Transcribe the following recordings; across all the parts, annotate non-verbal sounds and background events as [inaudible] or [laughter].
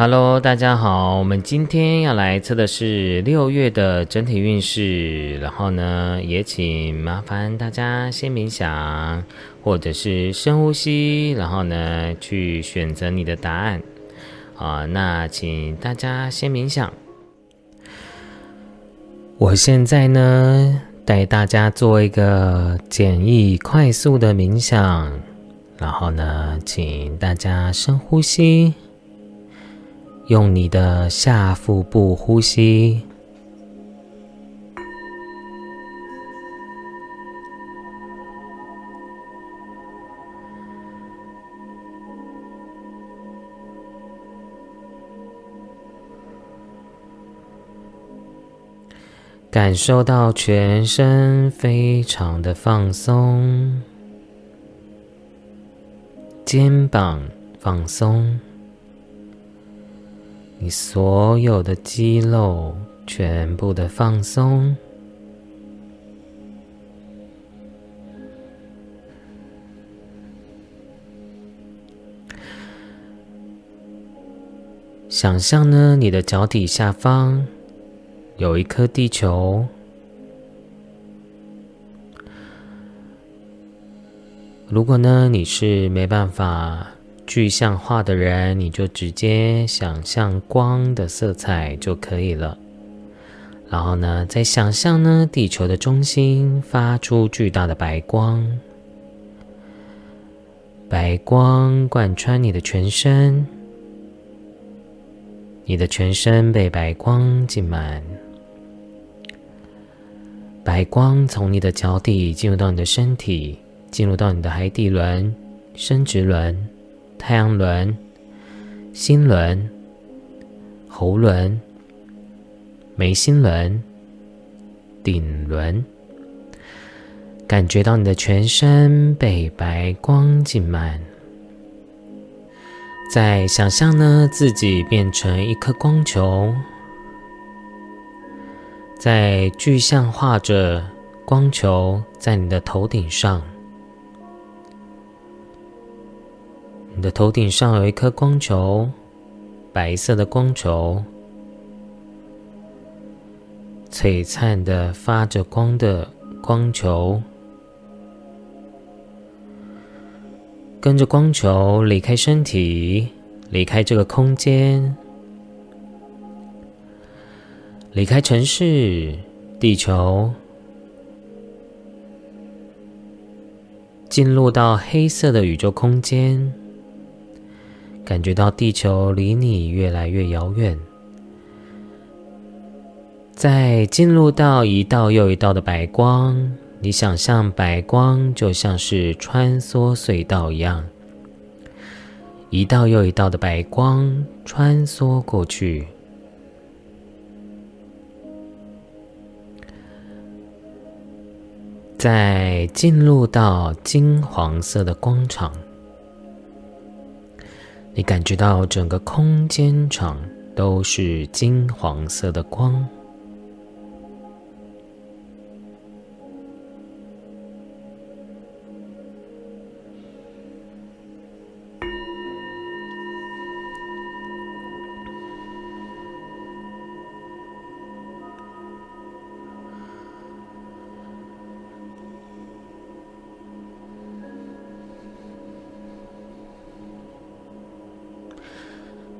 Hello，大家好，我们今天要来测的是六月的整体运势，然后呢，也请麻烦大家先冥想，或者是深呼吸，然后呢，去选择你的答案。啊，那请大家先冥想。我现在呢，带大家做一个简易快速的冥想，然后呢，请大家深呼吸。用你的下腹部呼吸，感受到全身非常的放松，肩膀放松。你所有的肌肉全部的放松，想象呢，你的脚底下方有一颗地球。如果呢，你是没办法。具象化的人，你就直接想象光的色彩就可以了。然后呢，再想象呢，地球的中心发出巨大的白光，白光贯穿你的全身，你的全身被白光浸满，白光从你的脚底进入到你的身体，进入到你的海底轮、生殖轮。太阳轮、心轮、喉轮、眉心轮、顶轮，感觉到你的全身被白光浸满。再想象呢，自己变成一颗光球，在具象化着光球在你的头顶上。你的头顶上有一颗光球，白色的光球，璀璨的发着光的光球，跟着光球离开身体，离开这个空间，离开城市、地球，进入到黑色的宇宙空间。感觉到地球离你越来越遥远，在进入到一道又一道的白光，你想象白光就像是穿梭隧道一样，一道又一道的白光穿梭过去，在进入到金黄色的光场。你感觉到整个空间场都是金黄色的光。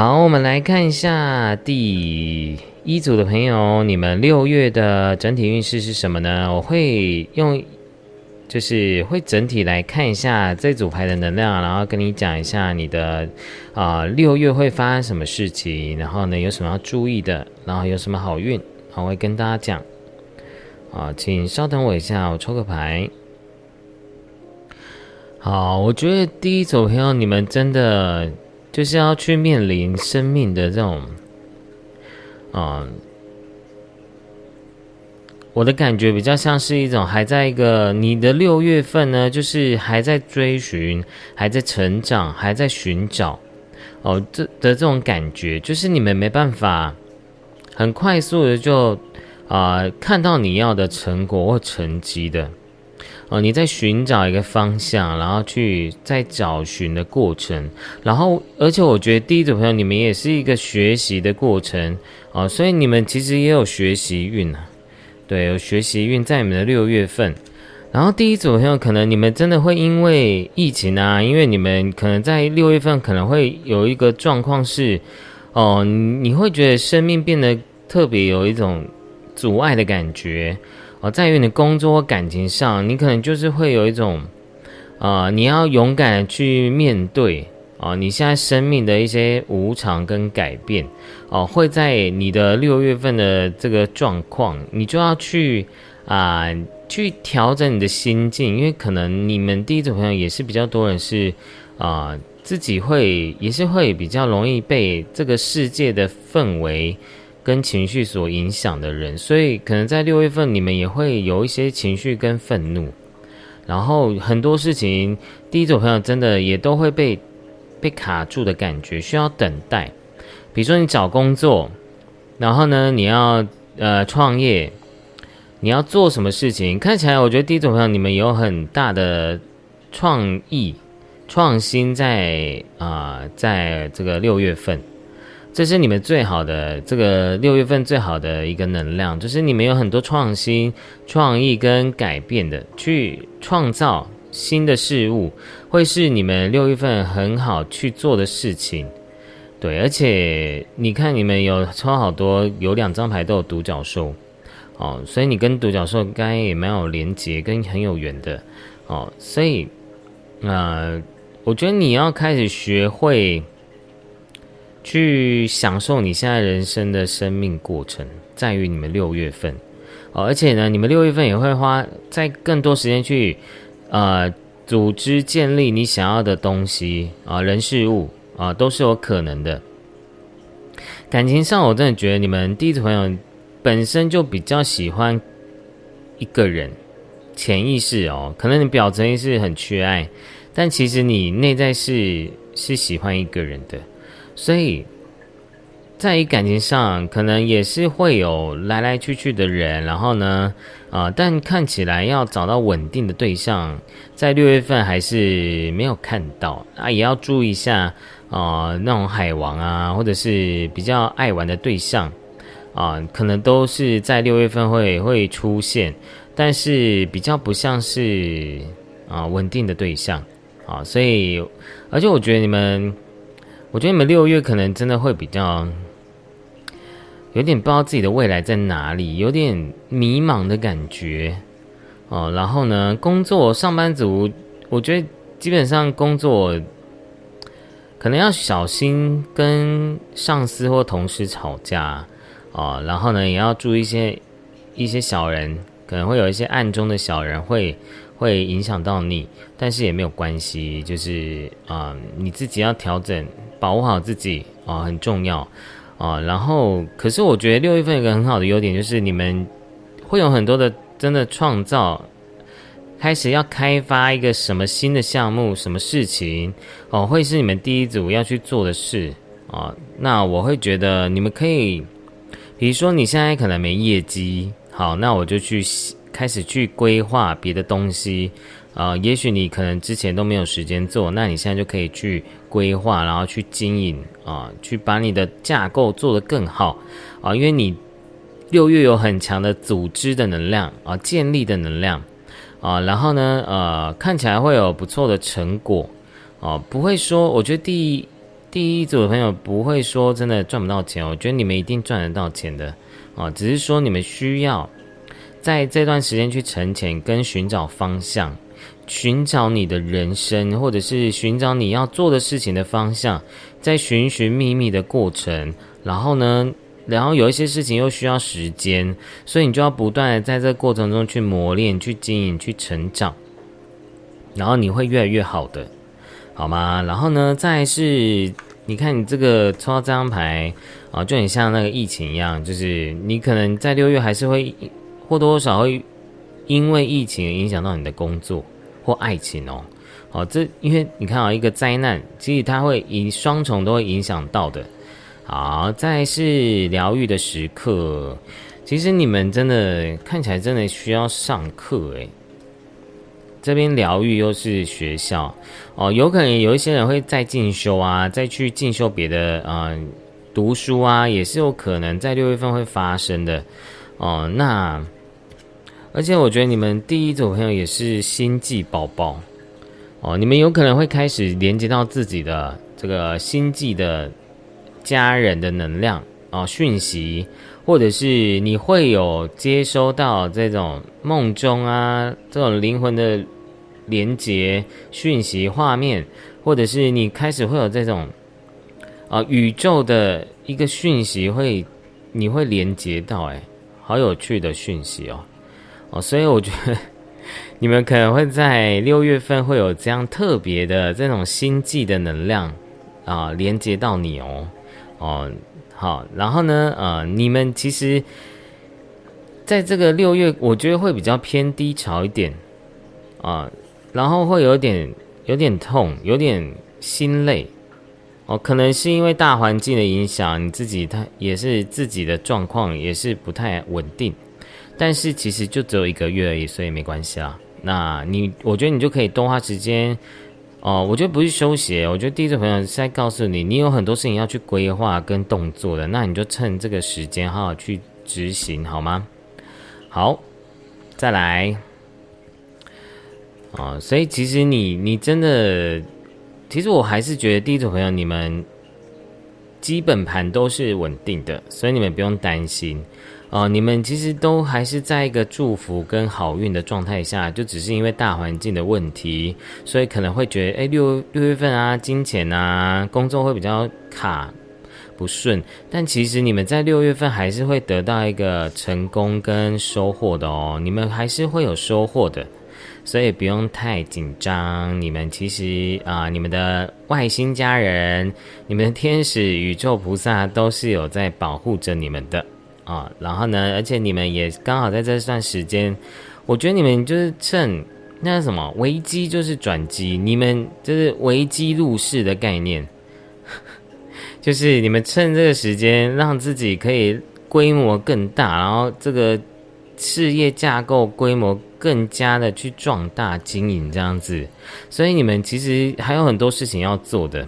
好，我们来看一下第一组的朋友，你们六月的整体运势是什么呢？我会用就是会整体来看一下这组牌的能量，然后跟你讲一下你的啊六月会发生什么事情，然后呢有什么要注意的，然后有什么好运，我会跟大家讲。啊，请稍等我一下，我抽个牌。好，我觉得第一组朋友，你们真的就是要去面临生命的这种，啊。我的感觉比较像是一种还在一个你的六月份呢，就是还在追寻、还在成长、还在寻找哦，这的这种感觉，就是你们没办法很快速的就啊看到你要的成果或成绩的哦，你在寻找一个方向，然后去在找寻的过程，然后而且我觉得第一组朋友你们也是一个学习的过程哦，所以你们其实也有学习运啊。对，有学习运在你们的六月份，然后第一组朋友可能你们真的会因为疫情啊，因为你们可能在六月份可能会有一个状况是，哦，你会觉得生命变得特别有一种阻碍的感觉，哦，在于你工作或感情上，你可能就是会有一种，啊，你要勇敢去面对。哦，你现在生命的一些无常跟改变，哦，会在你的六月份的这个状况，你就要去啊，去调整你的心境，因为可能你们第一组朋友也是比较多人是啊，自己会也是会比较容易被这个世界的氛围跟情绪所影响的人，所以可能在六月份你们也会有一些情绪跟愤怒，然后很多事情，第一组朋友真的也都会被。被卡住的感觉，需要等待。比如说你找工作，然后呢，你要呃创业，你要做什么事情？看起来我觉得第一种朋友你们有很大的创意、创新在啊，在这个六月份，这是你们最好的这个六月份最好的一个能量，就是你们有很多创新、创意跟改变的去创造。新的事物会是你们六月份很好去做的事情，对，而且你看你们有抽好多，有两张牌都有独角兽，哦，所以你跟独角兽应该也蛮有连结，跟很有缘的，哦，所以，呃，我觉得你要开始学会去享受你现在人生的生命过程，在于你们六月份，哦，而且呢，你们六月份也会花在更多时间去。呃，组织建立你想要的东西啊，人事物啊，都是有可能的。感情上，我真的觉得你们第一组朋友本身就比较喜欢一个人，潜意识哦，可能你表层是很缺爱，但其实你内在是是喜欢一个人的，所以。在感情上，可能也是会有来来去去的人，然后呢，啊，但看起来要找到稳定的对象，在六月份还是没有看到啊，也要注意一下啊，那种海王啊，或者是比较爱玩的对象啊，可能都是在六月份会会出现，但是比较不像是啊稳定的对象啊，所以，而且我觉得你们，我觉得你们六月可能真的会比较。有点不知道自己的未来在哪里，有点迷茫的感觉哦。然后呢，工作上班族，我觉得基本上工作可能要小心跟上司或同事吵架哦。然后呢，也要注意一些一些小人，可能会有一些暗中的小人会会影响到你，但是也没有关系，就是啊，你自己要调整，保护好自己啊，很重要。啊，然后可是我觉得六月份有个很好的优点，就是你们会有很多的真的创造，开始要开发一个什么新的项目、什么事情哦，会是你们第一组要去做的事啊。那我会觉得你们可以，比如说你现在可能没业绩，好，那我就去开始去规划别的东西。啊，也许你可能之前都没有时间做，那你现在就可以去规划，然后去经营啊，去把你的架构做得更好啊，因为你六月有很强的组织的能量啊，建立的能量啊，然后呢，呃，看起来会有不错的成果啊，不会说，我觉得第一第一组的朋友不会说真的赚不到钱，我觉得你们一定赚得到钱的啊，只是说你们需要。在这段时间去沉潜跟寻找方向，寻找你的人生，或者是寻找你要做的事情的方向，在寻寻觅觅的过程，然后呢，然后有一些事情又需要时间，所以你就要不断的在这个过程中去磨练、去经营、去成长，然后你会越来越好的，好吗？然后呢，再是。你看，你这个抽到这张牌啊，就很像那个疫情一样，就是你可能在六月还是会或多或少会因为疫情影响到你的工作或爱情哦。好，这因为你看啊，一个灾难，其实它会以双重都会影响到的。好，再是疗愈的时刻，其实你们真的看起来真的需要上课诶。这边疗愈又是学校哦，有可能有一些人会再进修啊，再去进修别的嗯读书啊，也是有可能在六月份会发生的哦。那而且我觉得你们第一组朋友也是星际宝宝哦，你们有可能会开始连接到自己的这个星际的家人的能量啊讯息，或者是你会有接收到这种梦中啊这种灵魂的。连接讯息画面，或者是你开始会有这种啊宇宙的一个讯息会，你会连接到哎，好有趣的讯息哦所以我觉得你们可能会在六月份会有这样特别的这种星际的能量啊连接到你哦哦好，然后呢呃你们其实在这个六月，我觉得会比较偏低潮一点啊。然后会有点有点痛，有点心累，哦，可能是因为大环境的影响，你自己他也是自己的状况也是不太稳定，但是其实就只有一个月而已，所以没关系啦。那你我觉得你就可以多花时间，哦，我觉得不是休息，我觉得第一组朋友是在告诉你，你有很多事情要去规划跟动作的，那你就趁这个时间好好去执行，好吗？好，再来。啊，所以其实你你真的，其实我还是觉得第一组朋友你们基本盘都是稳定的，所以你们不用担心。哦，你们其实都还是在一个祝福跟好运的状态下，就只是因为大环境的问题，所以可能会觉得，哎，六六月份啊，金钱啊，工作会比较卡不顺，但其实你们在六月份还是会得到一个成功跟收获的哦，你们还是会有收获的。所以不用太紧张，你们其实啊，你们的外星家人、你们的天使、宇宙菩萨都是有在保护着你们的啊。然后呢，而且你们也刚好在这段时间，我觉得你们就是趁那什么危机就是转机，你们就是危机入市的概念，[laughs] 就是你们趁这个时间让自己可以规模更大，然后这个事业架构规模。更加的去壮大经营这样子，所以你们其实还有很多事情要做的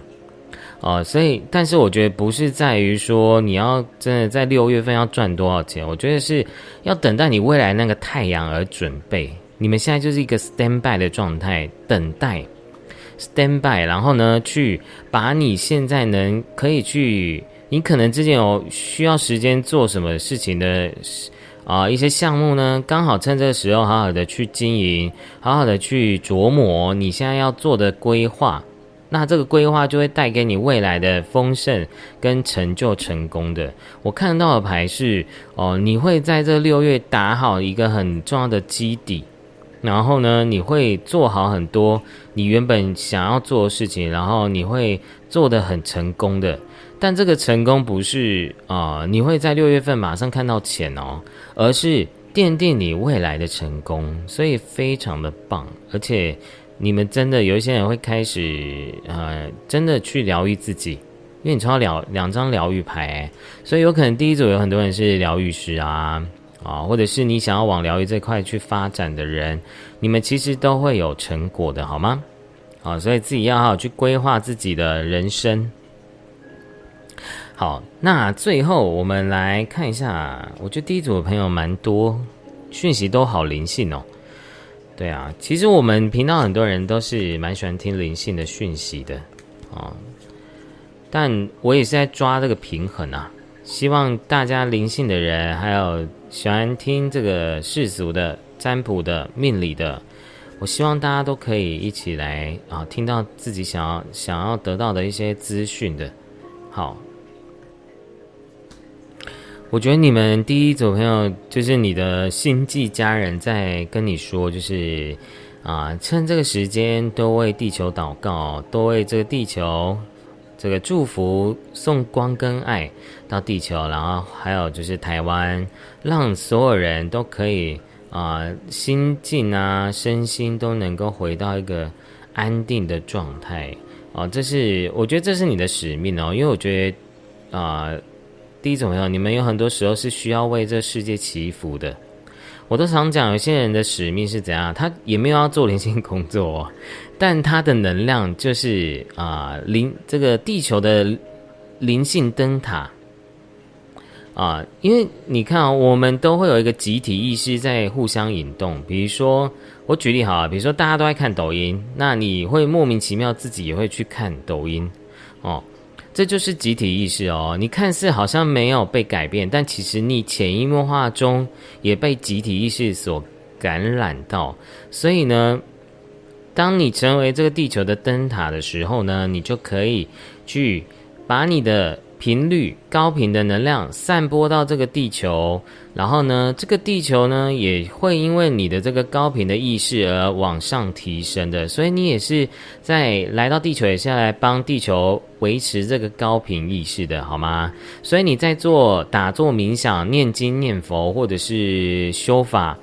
哦。所以，但是我觉得不是在于说你要真的在六月份要赚多少钱，我觉得是要等待你未来那个太阳而准备。你们现在就是一个 stand by 的状态，等待 stand by，然后呢，去把你现在能可以去，你可能之前有需要时间做什么事情的。啊，一些项目呢，刚好趁这个时候好好的去经营，好好的去琢磨你现在要做的规划，那这个规划就会带给你未来的丰盛跟成就成功的。我看到的牌是，哦，你会在这六月打好一个很重要的基底，然后呢，你会做好很多你原本想要做的事情，然后你会做的很成功的。但这个成功不是啊，你会在六月份马上看到钱哦，而是奠定你未来的成功，所以非常的棒。而且你们真的有一些人会开始呃，真的去疗愈自己，因为你抽到两两张疗愈牌，所以有可能第一组有很多人是疗愈师啊啊，或者是你想要往疗愈这块去发展的人，你们其实都会有成果的，好吗？好，所以自己要好好去规划自己的人生。好，那最后我们来看一下，我觉得第一组的朋友蛮多，讯息都好灵性哦。对啊，其实我们频道很多人都是蛮喜欢听灵性的讯息的啊，但我也是在抓这个平衡啊。希望大家灵性的人，还有喜欢听这个世俗的占卜的命理的，我希望大家都可以一起来啊，听到自己想要想要得到的一些资讯的。好，我觉得你们第一组朋友就是你的星际家人在跟你说，就是啊，趁这个时间多为地球祷告，多为这个地球。这个祝福送光跟爱到地球，然后还有就是台湾，让所有人都可以啊心境啊身心都能够回到一个安定的状态哦，这是我觉得这是你的使命哦，因为我觉得啊第一种朋友，你们有很多时候是需要为这世界祈福的。我都常讲，有些人的使命是怎样，他也没有要做灵性工作，哦但他的能量就是啊灵这个地球的灵性灯塔啊，因为你看啊，我们都会有一个集体意识在互相引动。比如说，我举例好啊，比如说大家都在看抖音，那你会莫名其妙自己也会去看抖音哦。这就是集体意识哦，你看似好像没有被改变，但其实你潜移默化中也被集体意识所感染到。所以呢，当你成为这个地球的灯塔的时候呢，你就可以去把你的。频率高频的能量散播到这个地球，然后呢，这个地球呢也会因为你的这个高频的意识而往上提升的，所以你也是在来到地球也是要来帮地球维持这个高频意识的，好吗？所以你在做打坐冥想、念经念佛或者是修法。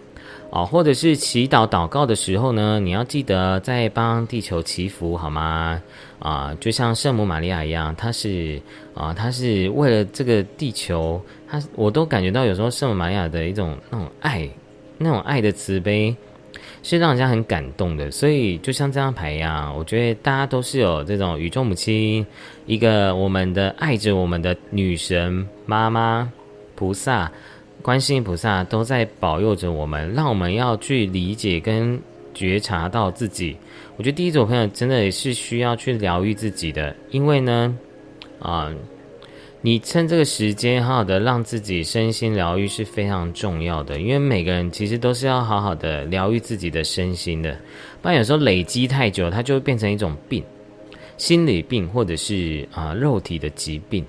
哦，或者是祈祷祷告的时候呢，你要记得在帮地球祈福，好吗？啊，就像圣母玛利亚一样，她是啊，她是为了这个地球，她我都感觉到有时候圣母玛利亚的一种那种爱，那种爱的慈悲，是让人家很感动的。所以就像这张牌一样，我觉得大家都是有这种宇宙母亲，一个我们的爱着我们的女神妈妈菩萨。观世音菩萨都在保佑着我们，让我们要去理解跟觉察到自己。我觉得第一组朋友真的也是需要去疗愈自己的，因为呢，啊，你趁这个时间好好的让自己身心疗愈是非常重要的。因为每个人其实都是要好好的疗愈自己的身心的，不然有时候累积太久，它就会变成一种病，心理病或者是啊肉体的疾病。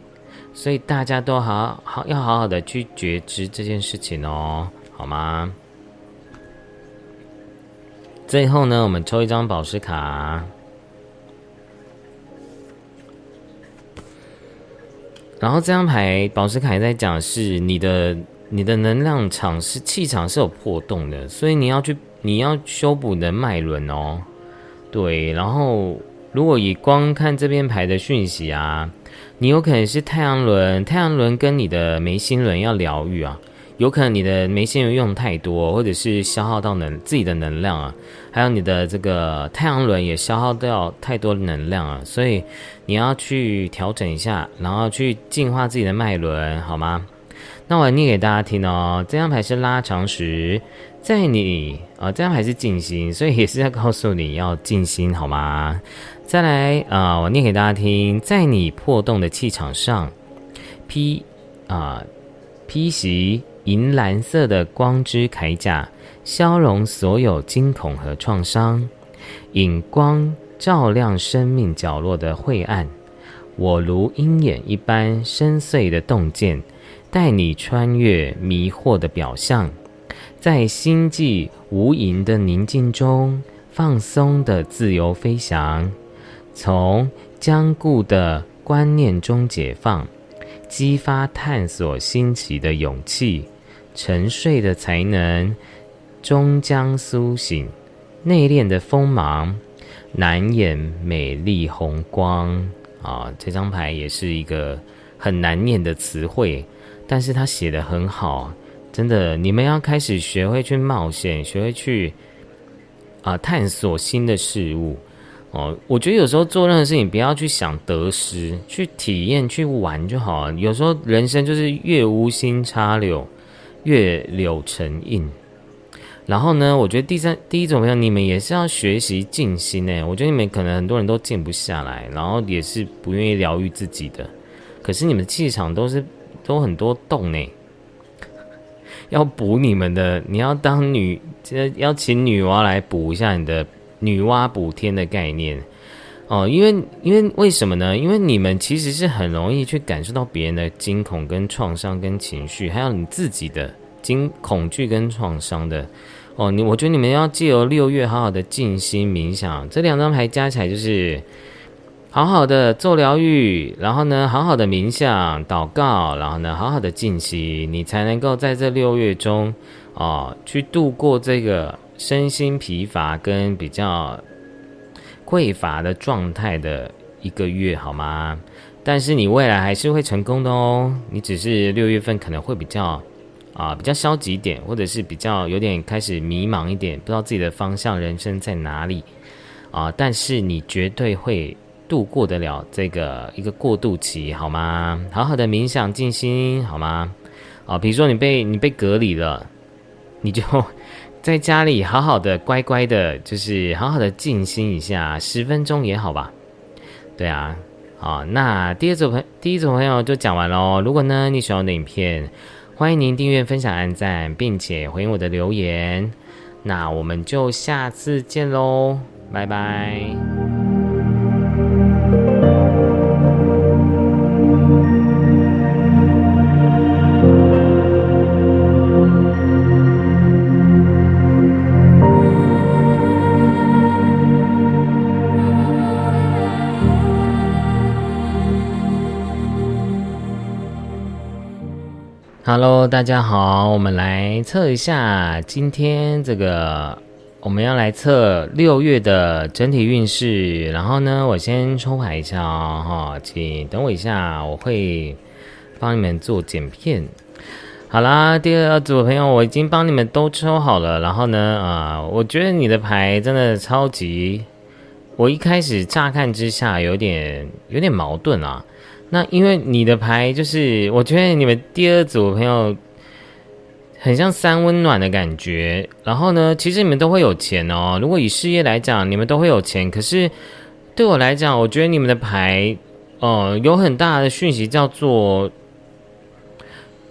所以大家都好好要好好的去觉知这件事情哦，好吗？最后呢，我们抽一张宝石卡，然后这张牌宝石卡在讲是你的你的能量场是气场是有破洞的，所以你要去你要修补你的脉轮哦。对，然后如果以光看这边牌的讯息啊。你有可能是太阳轮，太阳轮跟你的眉心轮要疗愈啊，有可能你的眉心轮用太多，或者是消耗到能自己的能量啊，还有你的这个太阳轮也消耗掉太多能量啊，所以你要去调整一下，然后去净化自己的脉轮，好吗？那我念给大家听哦，这张牌是拉长时，在你啊，这张牌是静心，所以也是在告诉你要静心，好吗？再来啊，我念给大家听，在你破洞的气场上，披啊披袭银蓝色的光之铠甲，消融所有惊恐和创伤，引光照亮生命角落的晦暗。我如鹰眼一般深邃的洞见，带你穿越迷惑的表象，在星际无垠的宁静中，放松的自由飞翔。从僵固的观念中解放，激发探索新奇的勇气，沉睡的才能终将苏醒，内敛的锋芒难掩美丽红光啊！这张牌也是一个很难念的词汇，但是他写的很好，真的，你们要开始学会去冒险，学会去啊探索新的事物。哦，我觉得有时候做任何事情，不要去想得失，去体验、去玩就好了。有时候人生就是越无心插柳，越柳成荫。然后呢，我觉得第三、第一种朋友，你们也是要学习静心诶。我觉得你们可能很多人都静不下来，然后也是不愿意疗愈自己的。可是你们气场都是都很多洞呢，[laughs] 要补你们的，你要当女，要请女娲来补一下你的女娲补天的概念哦，因为因为为什么呢？因为你们其实是很容易去感受到别人的惊恐跟创伤跟情绪，还有你自己的惊恐惧跟创伤的哦。你我觉得你们要借由六月好好的静心冥想，这两张牌加起来就是。好好的做疗愈，然后呢，好好的冥想、祷告，然后呢，好好的静息，你才能够在这六月中，哦，去度过这个身心疲乏跟比较匮乏的状态的一个月，好吗？但是你未来还是会成功的哦。你只是六月份可能会比较啊，比较消极一点，或者是比较有点开始迷茫一点，不知道自己的方向、人生在哪里啊。但是你绝对会。度过得了这个一个过渡期，好吗？好好的冥想静心，好吗？啊，比如说你被你被隔离了，你就在家里好好的乖乖的，就是好好的静心一下，十分钟也好吧。对啊，好，那第二组朋第一组朋友就讲完喽。如果呢你喜欢我的影片，欢迎您订阅、分享、按赞，并且回应我的留言。那我们就下次见喽，拜拜。Hello，大家好，我们来测一下今天这个，我们要来测六月的整体运势。然后呢，我先抽牌一下哦，哈，请等我一下，我会帮你们做剪片。好啦，第二组朋友，我已经帮你们都抽好了。然后呢，啊，我觉得你的牌真的超级，我一开始乍看之下有点有点矛盾啊。那因为你的牌就是，我觉得你们第二组朋友很像三温暖的感觉。然后呢，其实你们都会有钱哦。如果以事业来讲，你们都会有钱。可是对我来讲，我觉得你们的牌，哦，有很大的讯息叫做，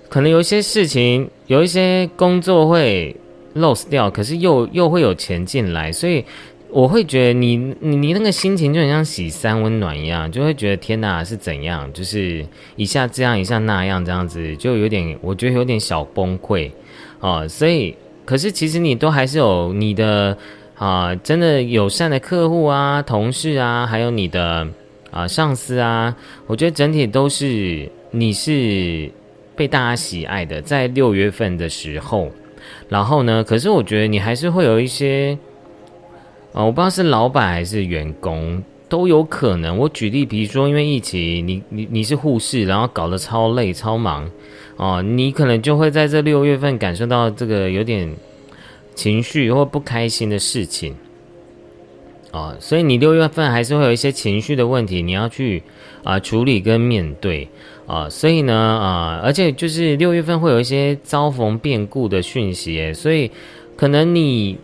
可能有一些事情，有一些工作会 lose 掉，可是又又会有钱进来，所以。我会觉得你你你那个心情就很像洗三温暖一样，就会觉得天哪是怎样，就是一下这样一下那样这样子，就有点我觉得有点小崩溃哦。所以可是其实你都还是有你的啊，真的友善的客户啊、同事啊，还有你的啊上司啊，我觉得整体都是你是被大家喜爱的，在六月份的时候，然后呢，可是我觉得你还是会有一些。我不知道是老板还是员工都有可能。我举例，比如说因为疫情，你你你是护士，然后搞得超累超忙，哦，你可能就会在这六月份感受到这个有点情绪或不开心的事情，啊，所以你六月份还是会有一些情绪的问题，你要去啊处理跟面对啊，所以呢啊，而且就是六月份会有一些遭逢变故的讯息，所以可能你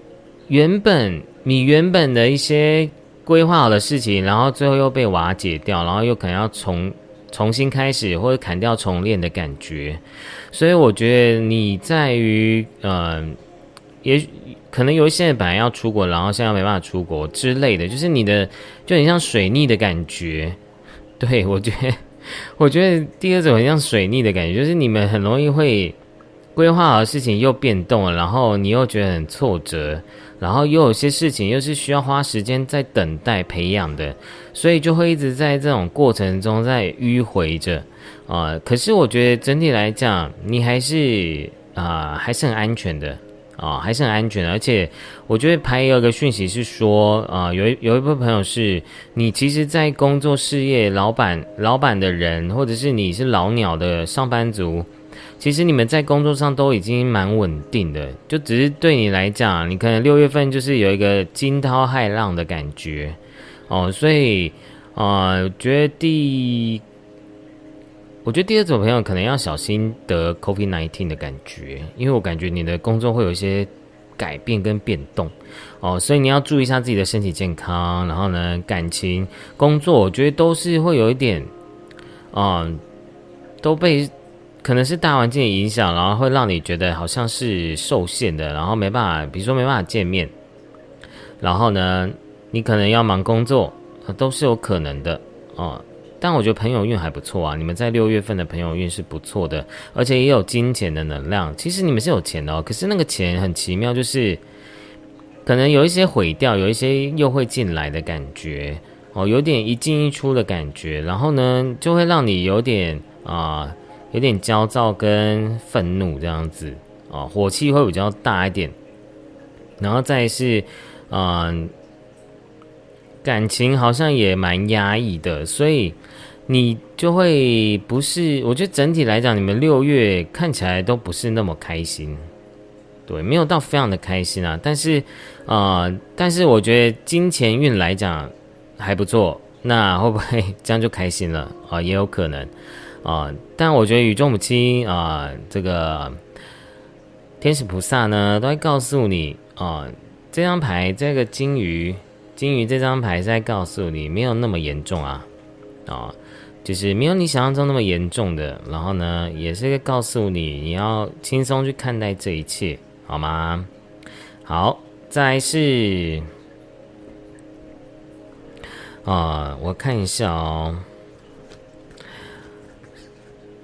原本。你原本的一些规划好的事情，然后最后又被瓦解掉，然后又可能要重重新开始或者砍掉重练的感觉，所以我觉得你在于，嗯，也可能有一些人本来要出国，然后现在没办法出国之类的，就是你的就很像水逆的感觉。对我觉得，我觉得第二种很像水逆的感觉，就是你们很容易会规划好的事情又变动了，然后你又觉得很挫折。然后又有些事情又是需要花时间在等待培养的，所以就会一直在这种过程中在迂回着啊。可是我觉得整体来讲，你还是啊还是很安全的啊，还是很安全的。而且我觉得牌有个讯息是说啊，有有一部分朋友是你其实，在工作事业老板老板的人，或者是你是老鸟的上班族。其实你们在工作上都已经蛮稳定的，就只是对你来讲，你可能六月份就是有一个惊涛骇浪的感觉哦，所以啊，觉得第，我觉得第二种朋友可能要小心得 COVID nineteen 的感觉，因为我感觉你的工作会有一些改变跟变动哦，所以你要注意一下自己的身体健康，然后呢，感情、工作，我觉得都是会有一点，嗯，都被。可能是大环境的影响，然后会让你觉得好像是受限的，然后没办法，比如说没办法见面，然后呢，你可能要忙工作，都是有可能的哦。但我觉得朋友运还不错啊，你们在六月份的朋友运是不错的，而且也有金钱的能量。其实你们是有钱的哦，可是那个钱很奇妙，就是可能有一些毁掉，有一些又会进来的感觉哦，有点一进一出的感觉，然后呢，就会让你有点啊。有点焦躁跟愤怒这样子啊，火气会比较大一点，然后再是，嗯，感情好像也蛮压抑的，所以你就会不是，我觉得整体来讲，你们六月看起来都不是那么开心，对，没有到非常的开心啊，但是，啊，但是我觉得金钱运来讲还不错，那会不会 [laughs] 这样就开心了啊？也有可能。啊，但我觉得宇宙母亲啊，这个天使菩萨呢，都会告诉你啊，这张牌这个金鱼，金鱼这张牌是在告诉你，没有那么严重啊，啊，就是没有你想象中那么严重的。然后呢，也是告诉你，你要轻松去看待这一切，好吗？好，再是啊，我看一下哦。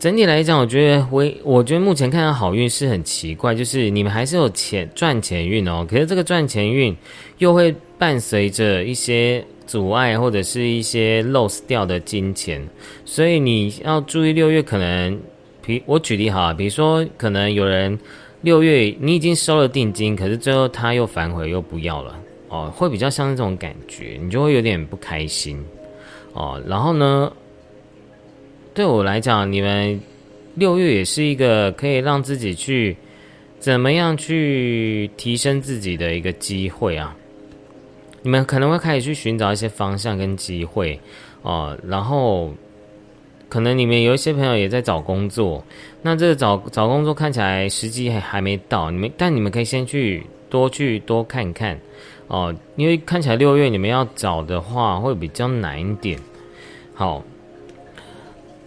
整体来讲，我觉得我我觉得目前看到好运是很奇怪，就是你们还是有钱赚钱运哦，可是这个赚钱运又会伴随着一些阻碍或者是一些 lose 掉的金钱，所以你要注意六月可能，比我举例哈，比如说可能有人六月你已经收了定金，可是最后他又反悔又不要了哦，会比较像这种感觉，你就会有点不开心哦，然后呢？对我来讲，你们六月也是一个可以让自己去怎么样去提升自己的一个机会啊！你们可能会开始去寻找一些方向跟机会哦，然后可能你们有一些朋友也在找工作，那这个找找工作看起来时机还还没到，你们但你们可以先去多去多看看哦，因为看起来六月你们要找的话会比较难一点，好。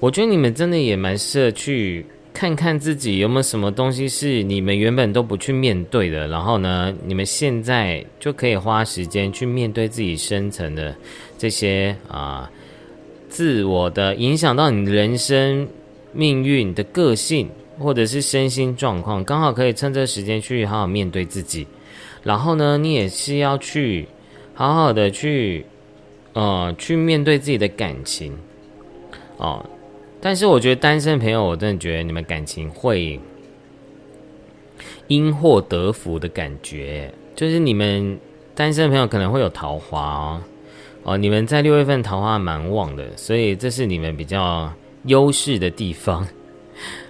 我觉得你们真的也蛮适合去看看自己有没有什么东西是你们原本都不去面对的，然后呢，你们现在就可以花时间去面对自己深层的这些啊，自我的影响到你人生命运的个性或者是身心状况，刚好可以趁这时间去好好面对自己。然后呢，你也是要去好好的去呃去面对自己的感情哦。但是我觉得单身朋友，我真的觉得你们感情会因祸得福的感觉，就是你们单身朋友可能会有桃花哦，哦，你们在六月份桃花蛮旺的，所以这是你们比较优势的地方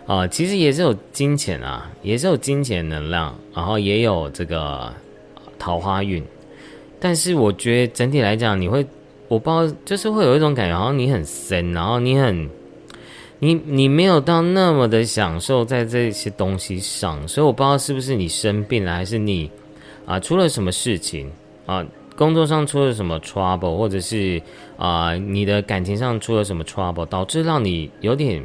啊。[laughs] 其实也是有金钱啊，也是有金钱能量，然后也有这个桃花运。但是我觉得整体来讲，你会我不知道，就是会有一种感觉，好像你很深，然后你很。你你没有到那么的享受在这些东西上，所以我不知道是不是你生病了，还是你啊出了什么事情啊，工作上出了什么 trouble，或者是啊你的感情上出了什么 trouble，导致让你有点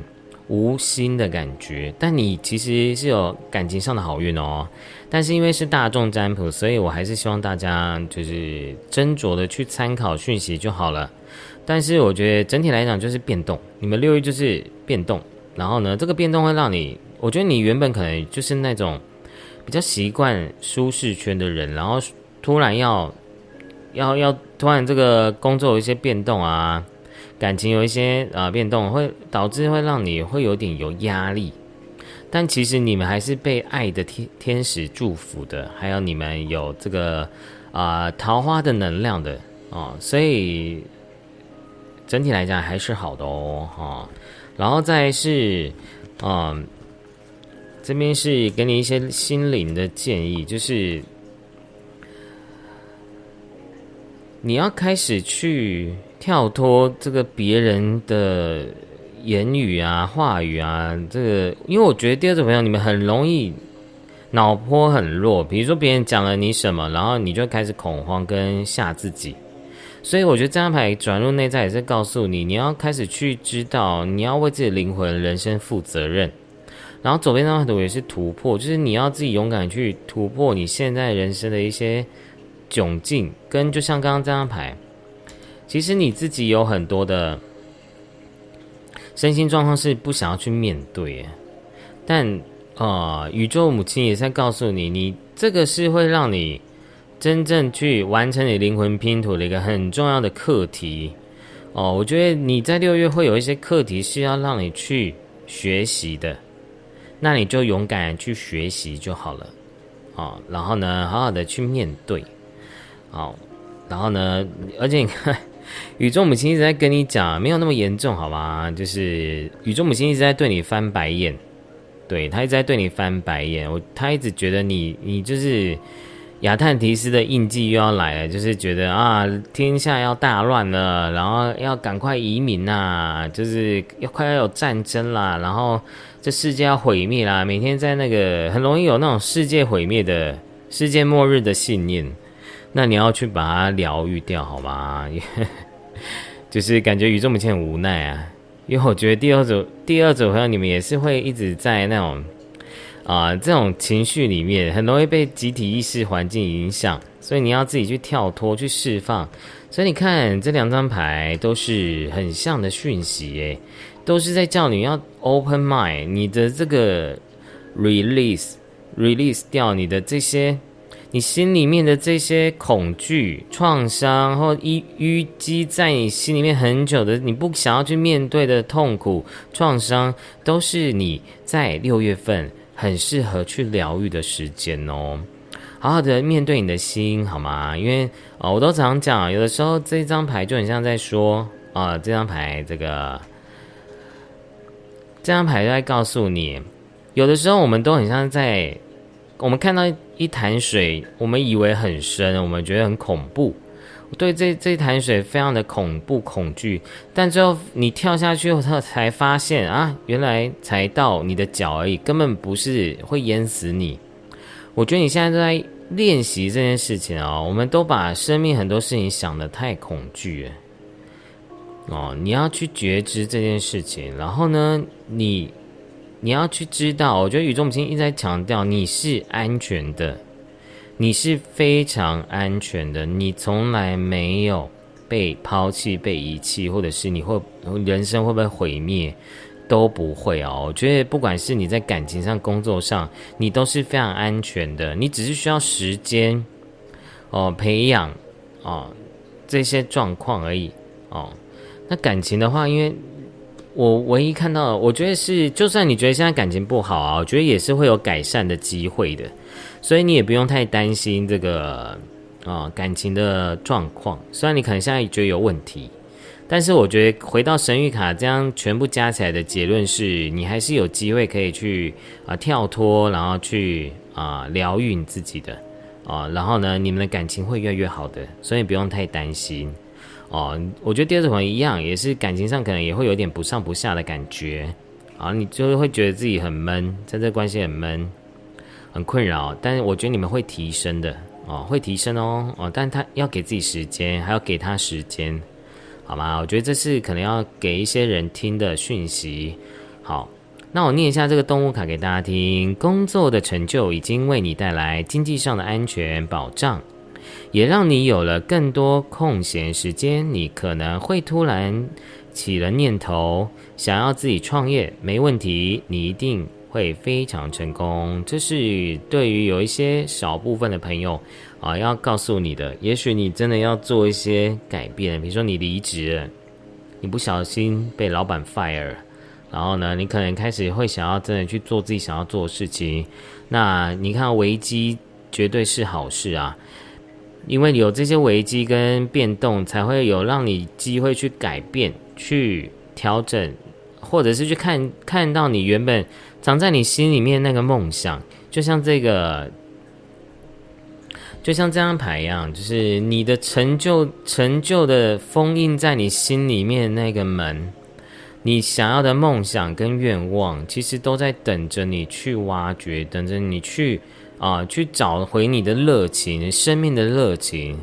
无心的感觉。但你其实是有感情上的好运哦。但是因为是大众占卜，所以我还是希望大家就是斟酌的去参考讯息就好了。但是我觉得整体来讲就是变动，你们六月就是变动，然后呢，这个变动会让你，我觉得你原本可能就是那种比较习惯舒适圈的人，然后突然要要要突然这个工作有一些变动啊，感情有一些啊变动，会导致会让你会有点有压力，但其实你们还是被爱的天天使祝福的，还有你们有这个啊桃花的能量的哦，所以。整体来讲还是好的哦，哈，然后再是，嗯，这边是给你一些心灵的建议，就是你要开始去跳脱这个别人的言语啊、话语啊，这个，因为我觉得第二种朋友你们很容易脑波很弱，比如说别人讲了你什么，然后你就开始恐慌跟吓自己。所以我觉得这张牌转入内在也是告诉你，你要开始去知道，你要为自己灵魂、人生负责任。然后左边这张图也是突破，就是你要自己勇敢去突破你现在人生的一些窘境，跟就像刚刚这张牌，其实你自己有很多的身心状况是不想要去面对，但啊，宇宙母亲也在告诉你，你这个是会让你真正去完成你灵魂拼图的一个很重要的课题哦。我觉得你在六月会有一些课题是要让你去学习的。那你就勇敢去学习就好了，哦，然后呢，好好的去面对，好，然后呢，而且你看，[laughs] 宇宙母亲一直在跟你讲，没有那么严重，好吗？就是宇宙母亲一直在对你翻白眼，对他一直在对你翻白眼，我他一直觉得你，你就是。亚特提斯的印记又要来了，就是觉得啊，天下要大乱了，然后要赶快移民呐，就是要快要有战争啦，然后这世界要毁灭啦，每天在那个很容易有那种世界毁灭的世界末日的信念，那你要去把它疗愈掉，好吗？[laughs] 就是感觉宇宙母亲很无奈啊，因为我觉得第二组第二组朋友你们也是会一直在那种。啊，这种情绪里面很容易被集体意识环境影响，所以你要自己去跳脱、去释放。所以你看这两张牌都是很像的讯息，诶，都是在叫你要 open mind，你的这个 release，release 掉你的这些，你心里面的这些恐惧、创伤或淤淤积在你心里面很久的，你不想要去面对的痛苦、创伤，都是你在六月份。很适合去疗愈的时间哦，好好的面对你的心，好吗？因为啊，我都常讲，有的时候这张牌就很像在说啊，这张牌这个这张牌在告诉你，有的时候我们都很像在我们看到一潭水，我们以为很深，我们觉得很恐怖。对这这潭水非常的恐怖恐惧，但最后你跳下去后，他才发现啊，原来才到你的脚而已，根本不是会淹死你。我觉得你现在都在练习这件事情哦，我们都把生命很多事情想的太恐惧哦，你要去觉知这件事情，然后呢，你你要去知道，我觉得宇宙母亲一直在强调你是安全的。你是非常安全的，你从来没有被抛弃、被遗弃，或者是你会人生会不会毁灭，都不会哦。我觉得不管是你在感情上、工作上，你都是非常安全的。你只是需要时间哦，培养哦这些状况而已哦。那感情的话，因为我唯一看到，我觉得是，就算你觉得现在感情不好啊，我觉得也是会有改善的机会的。所以你也不用太担心这个啊感情的状况。虽然你可能现在觉得有问题，但是我觉得回到神谕卡这样全部加起来的结论是，你还是有机会可以去啊跳脱，然后去啊疗愈你自己的啊。然后呢，你们的感情会越来越好的，所以不用太担心哦。我觉得第二种朋友一样，也是感情上可能也会有点不上不下的感觉啊，你就会觉得自己很闷，在这关系很闷。很困扰，但是我觉得你们会提升的哦，会提升哦哦，但他要给自己时间，还要给他时间，好吗？我觉得这是可能要给一些人听的讯息。好，那我念一下这个动物卡给大家听。工作的成就已经为你带来经济上的安全保障，也让你有了更多空闲时间。你可能会突然起了念头，想要自己创业，没问题，你一定。会非常成功，这是对于有一些少部分的朋友啊，要告诉你的。也许你真的要做一些改变，比如说你离职，你不小心被老板 fire，然后呢，你可能开始会想要真的去做自己想要做的事情。那你看，危机绝对是好事啊，因为有这些危机跟变动，才会有让你机会去改变、去调整，或者是去看看到你原本。藏在你心里面那个梦想，就像这个，就像这张牌一样，就是你的成就，成就的封印在你心里面那个门，你想要的梦想跟愿望，其实都在等着你去挖掘，等着你去啊，去找回你的热情，生命的热情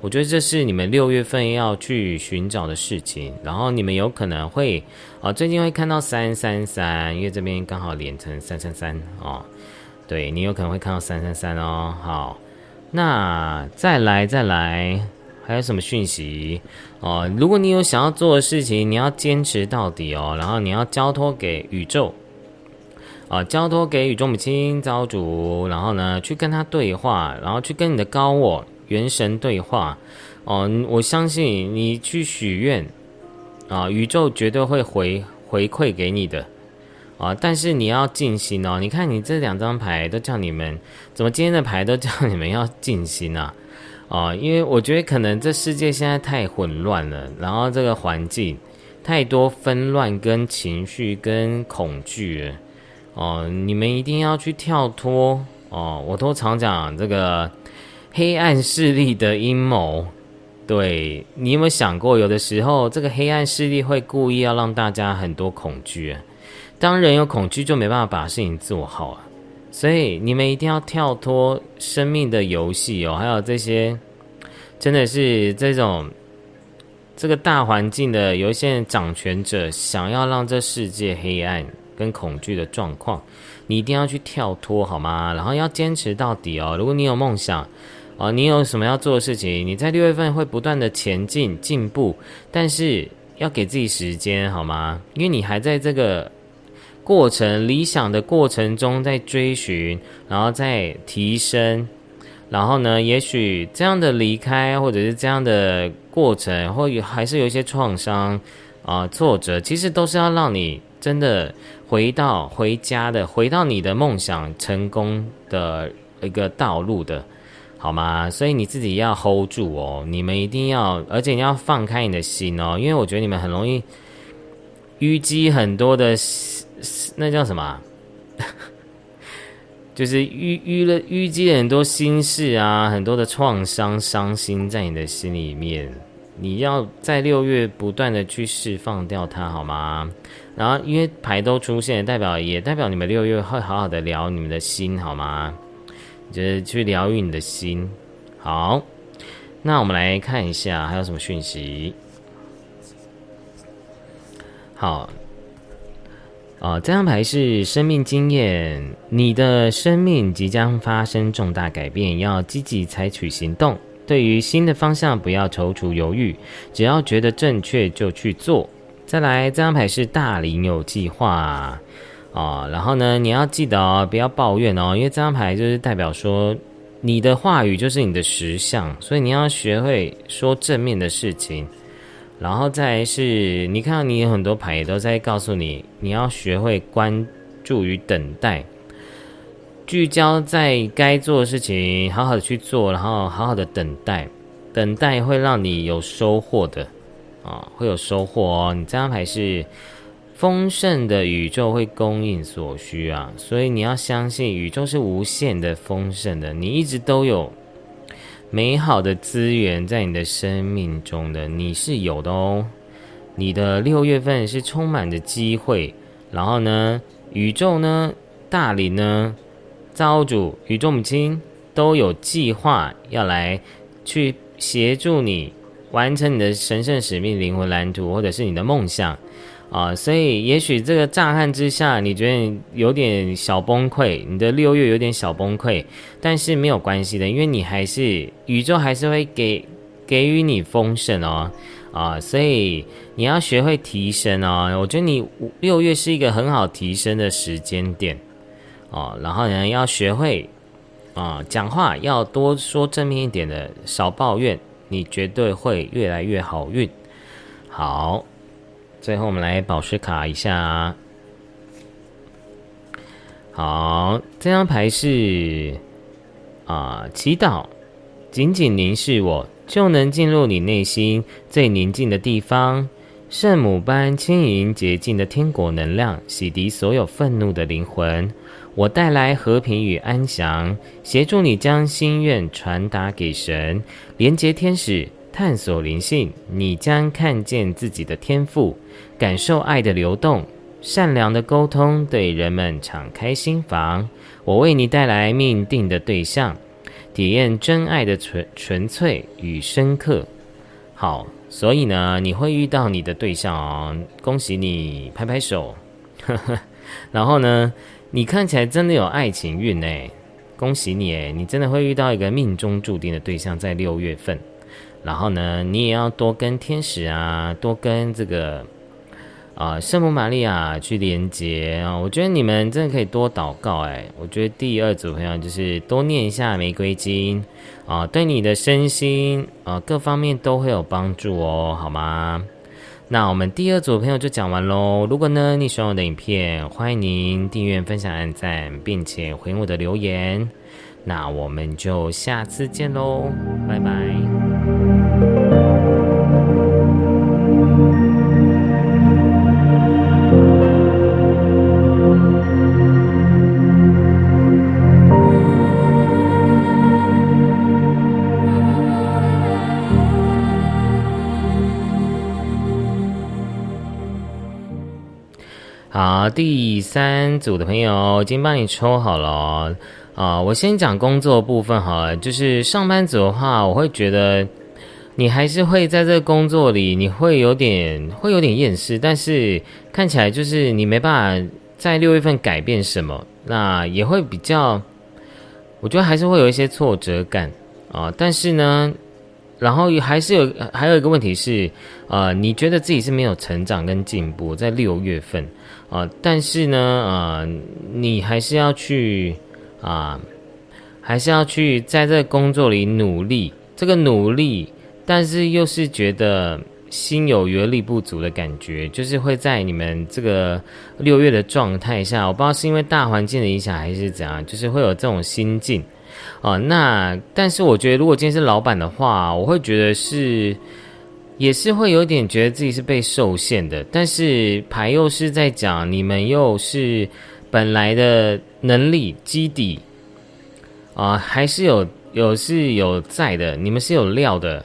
我觉得这是你们六月份要去寻找的事情。然后你们有可能会啊，最近会看到三三三，因为这边刚好连成三三三哦。对你有可能会看到三三三哦。好，那再来再来，还有什么讯息哦？如果你有想要做的事情，你要坚持到底哦。然后你要交托给宇宙。啊，交托给宇宙母亲、造主，然后呢，去跟他对话，然后去跟你的高我、元神对话。哦，我相信你去许愿，啊，宇宙绝对会回回馈给你的。啊，但是你要静心哦。你看，你这两张牌都叫你们，怎么今天的牌都叫你们要静心啊？啊，因为我觉得可能这世界现在太混乱了，然后这个环境太多纷乱、跟情绪、跟恐惧。哦，你们一定要去跳脱哦！我都常讲这个黑暗势力的阴谋。对你有没有想过，有的时候这个黑暗势力会故意要让大家很多恐惧啊。当人有恐惧，就没办法把事情做好啊。所以你们一定要跳脱生命的游戏哦，还有这些真的是这种这个大环境的有一些掌权者，想要让这世界黑暗。跟恐惧的状况，你一定要去跳脱好吗？然后要坚持到底哦。如果你有梦想，哦，你有什么要做的事情，你在六月份会不断的前进进步，但是要给自己时间好吗？因为你还在这个过程理想的过程中在追寻，然后在提升，然后呢，也许这样的离开或者是这样的过程，或有还是有一些创伤啊挫折，其实都是要让你真的。回到回家的，回到你的梦想成功的一个道路的，好吗？所以你自己要 hold 住哦，你们一定要，而且你要放开你的心哦，因为我觉得你们很容易淤积很多的，那叫什么？[laughs] 就是淤淤了淤积了很多心事啊，很多的创伤、伤心在你的心里面，你要在六月不断的去释放掉它，好吗？然后，因为牌都出现，代表也代表你们六月会好好的聊你们的心，好吗？就是去疗愈你的心。好，那我们来看一下还有什么讯息。好，哦，这张牌是生命经验，你的生命即将发生重大改变，要积极采取行动。对于新的方向，不要踌躇犹豫，只要觉得正确就去做。再来，这张牌是大龄有计划哦。然后呢，你要记得哦，不要抱怨哦，因为这张牌就是代表说，你的话语就是你的实相，所以你要学会说正面的事情。然后再是，你看到你有很多牌也都在告诉你，你要学会关注与等待，聚焦在该做的事情，好好的去做，然后好好的等待，等待会让你有收获的。啊，会有收获哦！你这张牌是丰盛的宇宙会供应所需啊，所以你要相信宇宙是无限的丰盛的，你一直都有美好的资源在你的生命中的，你是有的哦。你的六月份是充满着机会，然后呢，宇宙呢，大理呢，造物主、宇宙母亲都有计划要来去协助你。完成你的神圣使命、灵魂蓝图，或者是你的梦想啊！所以，也许这个乍看之下，你觉得有点小崩溃，你的六月有点小崩溃，但是没有关系的，因为你还是宇宙还是会给给予你丰盛哦啊！所以你要学会提升哦。我觉得你六月是一个很好提升的时间点哦。然后呢，要学会啊，讲话要多说正面一点的，少抱怨。你绝对会越来越好运。好，最后我们来宝石卡一下。好，这张牌是啊，祈祷，紧紧凝视我，就能进入你内心最宁静的地方。圣母般轻盈洁净的天国能量，洗涤所有愤怒的灵魂。我带来和平与安详，协助你将心愿传达给神，连接天使，探索灵性。你将看见自己的天赋，感受爱的流动，善良的沟通，对人们敞开心房。我为你带来命定的对象。体验真爱的纯纯粹与深刻。好，所以呢，你会遇到你的对象哦，恭喜你，拍拍手。[laughs] 然后呢，你看起来真的有爱情运哎，恭喜你哎，你真的会遇到一个命中注定的对象，在六月份。然后呢，你也要多跟天使啊，多跟这个啊圣母玛利亚去连接啊。我觉得你们真的可以多祷告哎。我觉得第二组朋友就是多念一下玫瑰经啊，对你的身心啊各方面都会有帮助哦，好吗？那我们第二组朋友就讲完喽。如果呢你喜欢我的影片，欢迎您订阅、分享、按赞，并且回我的留言。那我们就下次见喽，拜拜。好，第三组的朋友已经帮你抽好了啊！我先讲工作部分好了，就是上班族的话，我会觉得你还是会在这个工作里，你会有点会有点厌世，但是看起来就是你没办法在六月份改变什么，那也会比较，我觉得还是会有一些挫折感啊。但是呢，然后还是有还有一个问题是，呃，你觉得自己是没有成长跟进步，在六月份。啊，但是呢，呃，你还是要去啊，还是要去在这个工作里努力。这个努力，但是又是觉得心有余力不足的感觉，就是会在你们这个六月的状态下，我不知道是因为大环境的影响还是怎样，就是会有这种心境哦。那但是我觉得，如果今天是老板的话，我会觉得是。也是会有点觉得自己是被受限的，但是牌又是在讲你们又是本来的能力基底啊，还是有有是有在的，你们是有料的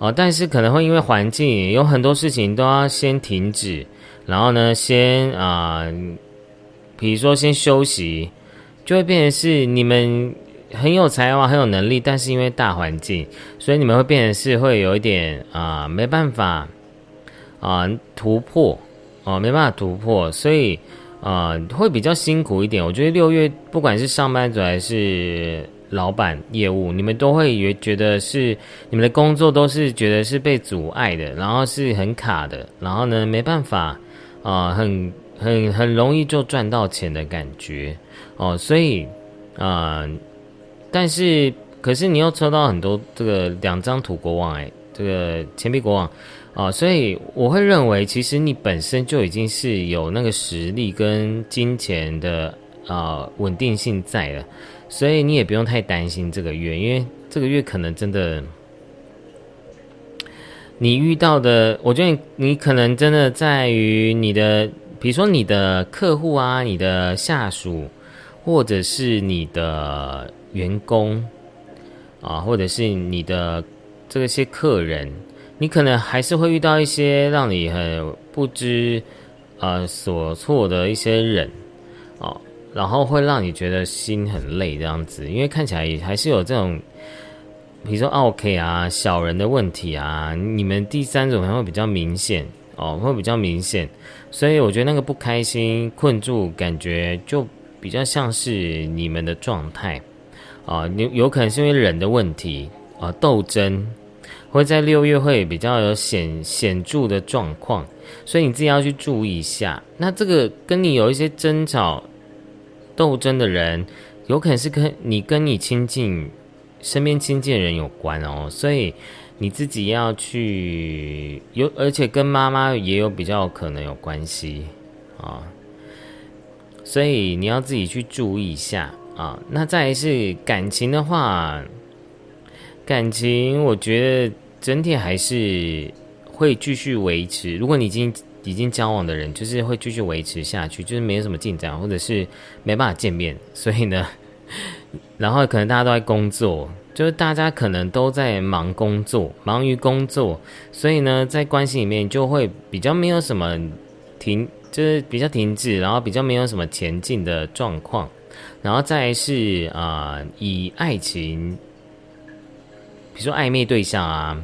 啊，但是可能会因为环境有很多事情都要先停止，然后呢，先啊，比如说先休息，就会变成是你们。很有才华，很有能力，但是因为大环境，所以你们会变成是会有一点啊，没办法啊突破啊，没办法突破，所以啊会比较辛苦一点。我觉得六月不管是上班族还是老板业务，你们都会也觉得是你们的工作都是觉得是被阻碍的，然后是很卡的，然后呢没办法啊，很很很容易就赚到钱的感觉哦，所以啊。但是，可是你又抽到很多这个两张土国王哎，这个钱币国王啊，所以我会认为，其实你本身就已经是有那个实力跟金钱的啊稳定性在了，所以你也不用太担心这个月，因为这个月可能真的你遇到的，我觉得你可能真的在于你的，比如说你的客户啊，你的下属，或者是你的。员工啊，或者是你的这些客人，你可能还是会遇到一些让你很不知呃所措的一些人哦，然后会让你觉得心很累这样子，因为看起来也还是有这种，比如说 OK 啊小人的问题啊，你们第三种可能会比较明显哦，会比较明显，所以我觉得那个不开心困住感觉就比较像是你们的状态。啊，有有可能是因为人的问题啊，斗争会在六月会比较有显显著的状况，所以你自己要去注意一下。那这个跟你有一些争吵、斗争的人，有可能是跟你跟你亲近、身边亲近的人有关哦，所以你自己要去有，而且跟妈妈也有比较可能有关系啊，所以你要自己去注意一下。啊，那再是感情的话，感情我觉得整体还是会继续维持。如果你已经已经交往的人，就是会继续维持下去，就是没有什么进展，或者是没办法见面，所以呢，[laughs] 然后可能大家都在工作，就是大家可能都在忙工作，忙于工作，所以呢，在关系里面就会比较没有什么停，就是比较停滞，然后比较没有什么前进的状况。然后再是啊，以爱情比如说暧昧对象啊，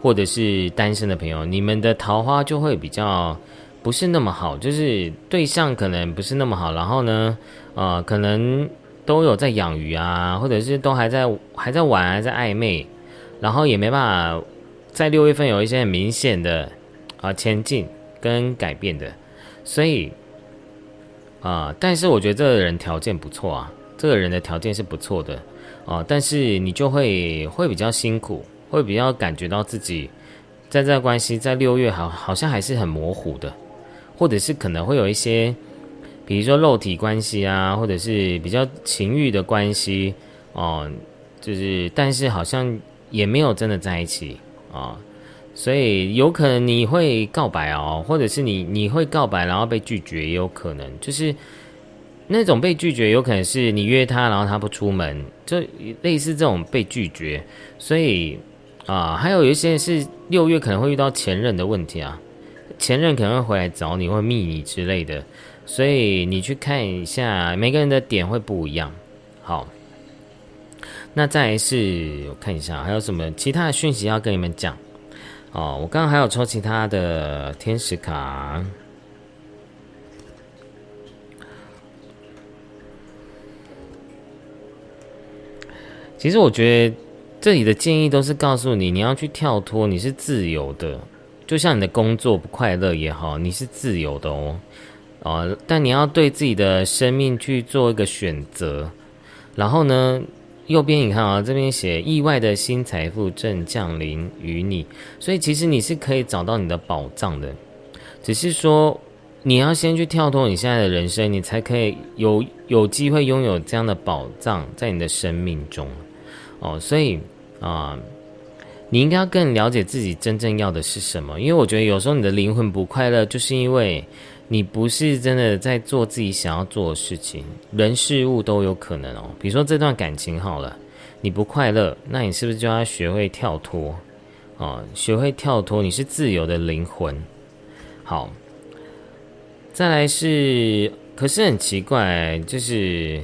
或者是单身的朋友，你们的桃花就会比较不是那么好，就是对象可能不是那么好，然后呢，呃，可能都有在养鱼啊，或者是都还在还在玩，还在暧昧，然后也没办法在六月份有一些很明显的啊前进跟改变的，所以啊，但是我觉得这个人条件不错啊。这个人的条件是不错的，哦，但是你就会会比较辛苦，会比较感觉到自己在这关系在六月好好像还是很模糊的，或者是可能会有一些，比如说肉体关系啊，或者是比较情欲的关系，哦，就是但是好像也没有真的在一起啊，所以有可能你会告白哦，或者是你你会告白然后被拒绝，也有可能就是。那种被拒绝，有可能是你约他，然后他不出门，就类似这种被拒绝。所以啊，还有一些是六月可能会遇到前任的问题啊，前任可能会回来找你，或密你之类的。所以你去看一下，每个人的点会不一样。好，那再来是我看一下还有什么其他的讯息要跟你们讲哦。我刚刚还有抽其他的天使卡。其实我觉得这里的建议都是告诉你，你要去跳脱，你是自由的。就像你的工作不快乐也好，你是自由的哦。啊，但你要对自己的生命去做一个选择。然后呢，右边你看啊，这边写意外的新财富正降临于你，所以其实你是可以找到你的宝藏的。只是说你要先去跳脱你现在的人生，你才可以有有机会拥有这样的宝藏在你的生命中。哦，所以啊，你应该要更了解自己真正要的是什么。因为我觉得有时候你的灵魂不快乐，就是因为你不是真的在做自己想要做的事情。人事物都有可能哦。比如说这段感情好了，你不快乐，那你是不是就要学会跳脱？哦，学会跳脱，你是自由的灵魂。好，再来是，可是很奇怪，就是。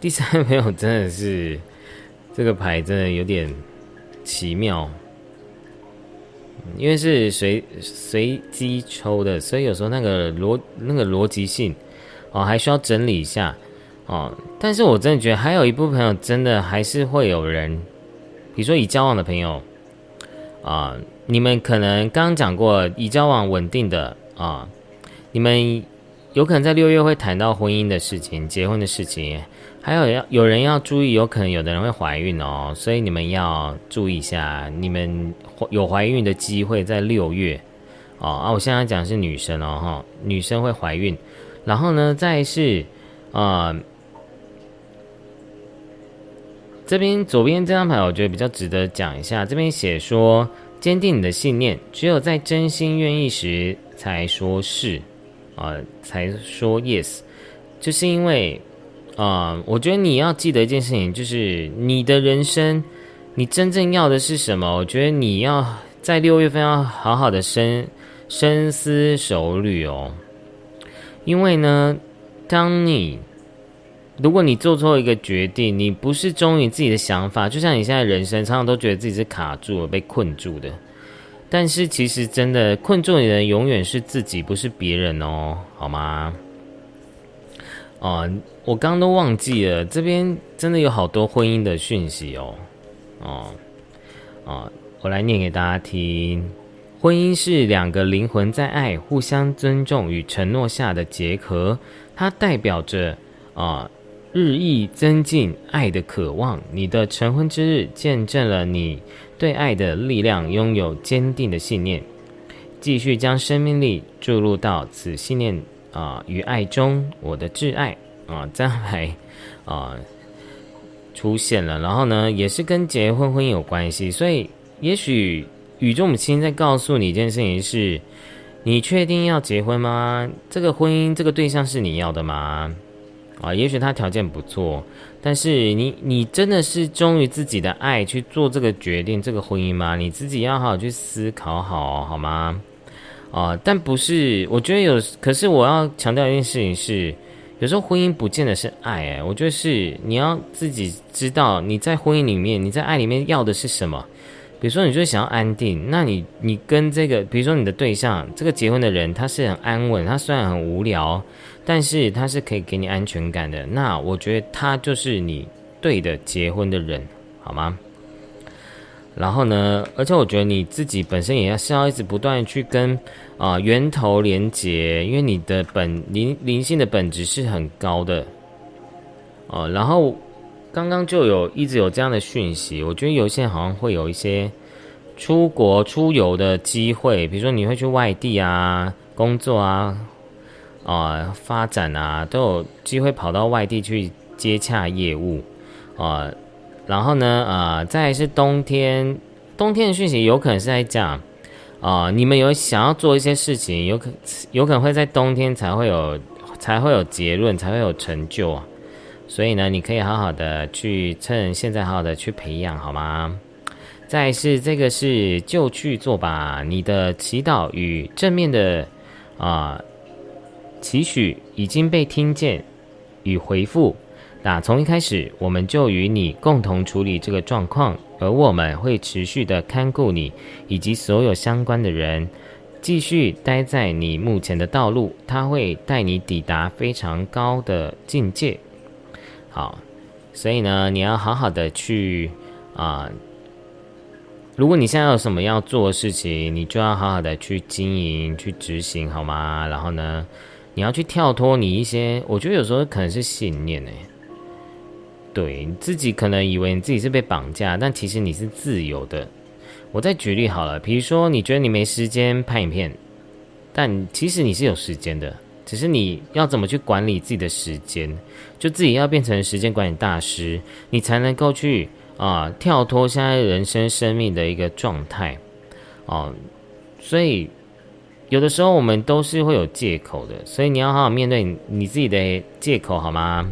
第三位朋友真的是这个牌真的有点奇妙，因为是随随机抽的，所以有时候那个逻那个逻辑性哦还需要整理一下哦。但是我真的觉得还有一部分朋友真的还是会有人，比如说已交往的朋友啊，你们可能刚刚讲过已交往稳定的啊，你们有可能在六月会谈到婚姻的事情、结婚的事情。还有要有人要注意，有可能有的人会怀孕哦，所以你们要注意一下，你们有怀孕的机会在六月哦啊！我现在讲是女生哦哈，女生会怀孕，然后呢，再是啊，这边左边这张牌我觉得比较值得讲一下，这边写说坚定你的信念，只有在真心愿意时才说是啊，才说 yes，就是因为。啊，我觉得你要记得一件事情，就是你的人生，你真正要的是什么？我觉得你要在六月份要好好的深深思熟虑哦。因为呢，当你如果你做错一个决定，你不是忠于自己的想法，就像你现在人生常常都觉得自己是卡住了、被困住的，但是其实真的困住你的永远是自己，不是别人哦，好吗？啊，我刚刚都忘记了，这边真的有好多婚姻的讯息哦，哦，啊，我来念给大家听。婚姻是两个灵魂在爱、互相尊重与承诺下的结合，它代表着啊日益增进爱的渴望。你的成婚之日见证了你对爱的力量，拥有坚定的信念，继续将生命力注入到此信念。啊，与爱中，我的挚爱啊，[laughs] 这样来啊出现了。然后呢，也是跟结婚婚姻有关系。所以，也许宇宙母亲在告诉你一件事情：是，你确定要结婚吗？这个婚姻，这个对象是你要的吗？啊，也许他条件不错，但是你，你真的是忠于自己的爱去做这个决定，这个婚姻吗？你自己要好好去思考好，好吗？啊，但不是，我觉得有，可是我要强调一件事情是，有时候婚姻不见得是爱，哎，我觉得是你要自己知道你在婚姻里面，你在爱里面要的是什么。比如说，你就想要安定，那你你跟这个，比如说你的对象，这个结婚的人，他是很安稳，他虽然很无聊，但是他是可以给你安全感的。那我觉得他就是你对的结婚的人，好吗？然后呢，而且我觉得你自己本身也要是要一直不断去跟啊源头连接，因为你的本灵灵性的本质是很高的哦。然后。刚刚就有一直有这样的讯息，我觉得有一些好像会有一些出国出游的机会，比如说你会去外地啊工作啊啊发展啊，都有机会跑到外地去接洽业务啊。然后呢啊，再是冬天，冬天的讯息有可能是在讲啊，你们有想要做一些事情，有可有可能会在冬天才会有才会有结论，才会有成就啊。所以呢，你可以好好的去趁现在好好的去培养，好吗？再是这个是就去做吧。你的祈祷与正面的啊期许已经被听见与回复。那从一开始，我们就与你共同处理这个状况，而我们会持续的看顾你以及所有相关的人，继续待在你目前的道路，他会带你抵达非常高的境界。好，所以呢，你要好好的去啊。如果你现在有什么要做的事情，你就要好好的去经营、去执行，好吗？然后呢，你要去跳脱你一些，我觉得有时候可能是信念诶。对你自己可能以为你自己是被绑架，但其实你是自由的。我再举例好了，比如说你觉得你没时间拍影片，但其实你是有时间的。只是你要怎么去管理自己的时间，就自己要变成时间管理大师，你才能够去啊跳脱现在人生生命的一个状态哦。所以有的时候我们都是会有借口的，所以你要好好面对你你自己的借口，好吗？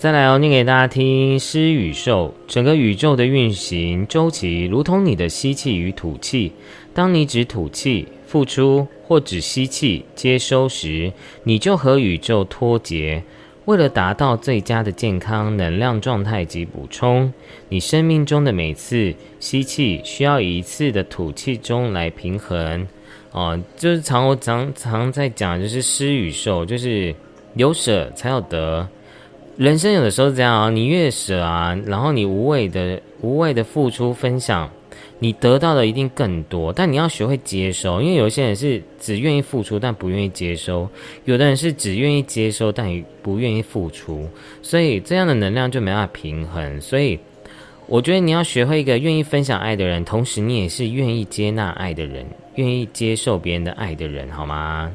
再来哦，念给大家听：施与受，整个宇宙的运行周期，如同你的吸气与吐气。当你只吐气、付出，或只吸气、接收时，你就和宇宙脱节。为了达到最佳的健康能量状态及补充，你生命中的每次吸气需要一次的吐气中来平衡。哦，就是常我常常在讲，就是施与受，就是有舍才有得。人生有的时候这样啊，你越舍啊，然后你无谓的、无谓的付出分享，你得到的一定更多。但你要学会接收，因为有些人是只愿意付出，但不愿意接收；有的人是只愿意接收，但不愿意付出。所以这样的能量就没办法平衡。所以我觉得你要学会一个愿意分享爱的人，同时你也是愿意接纳爱的人，愿意接受别人的爱的人，好吗？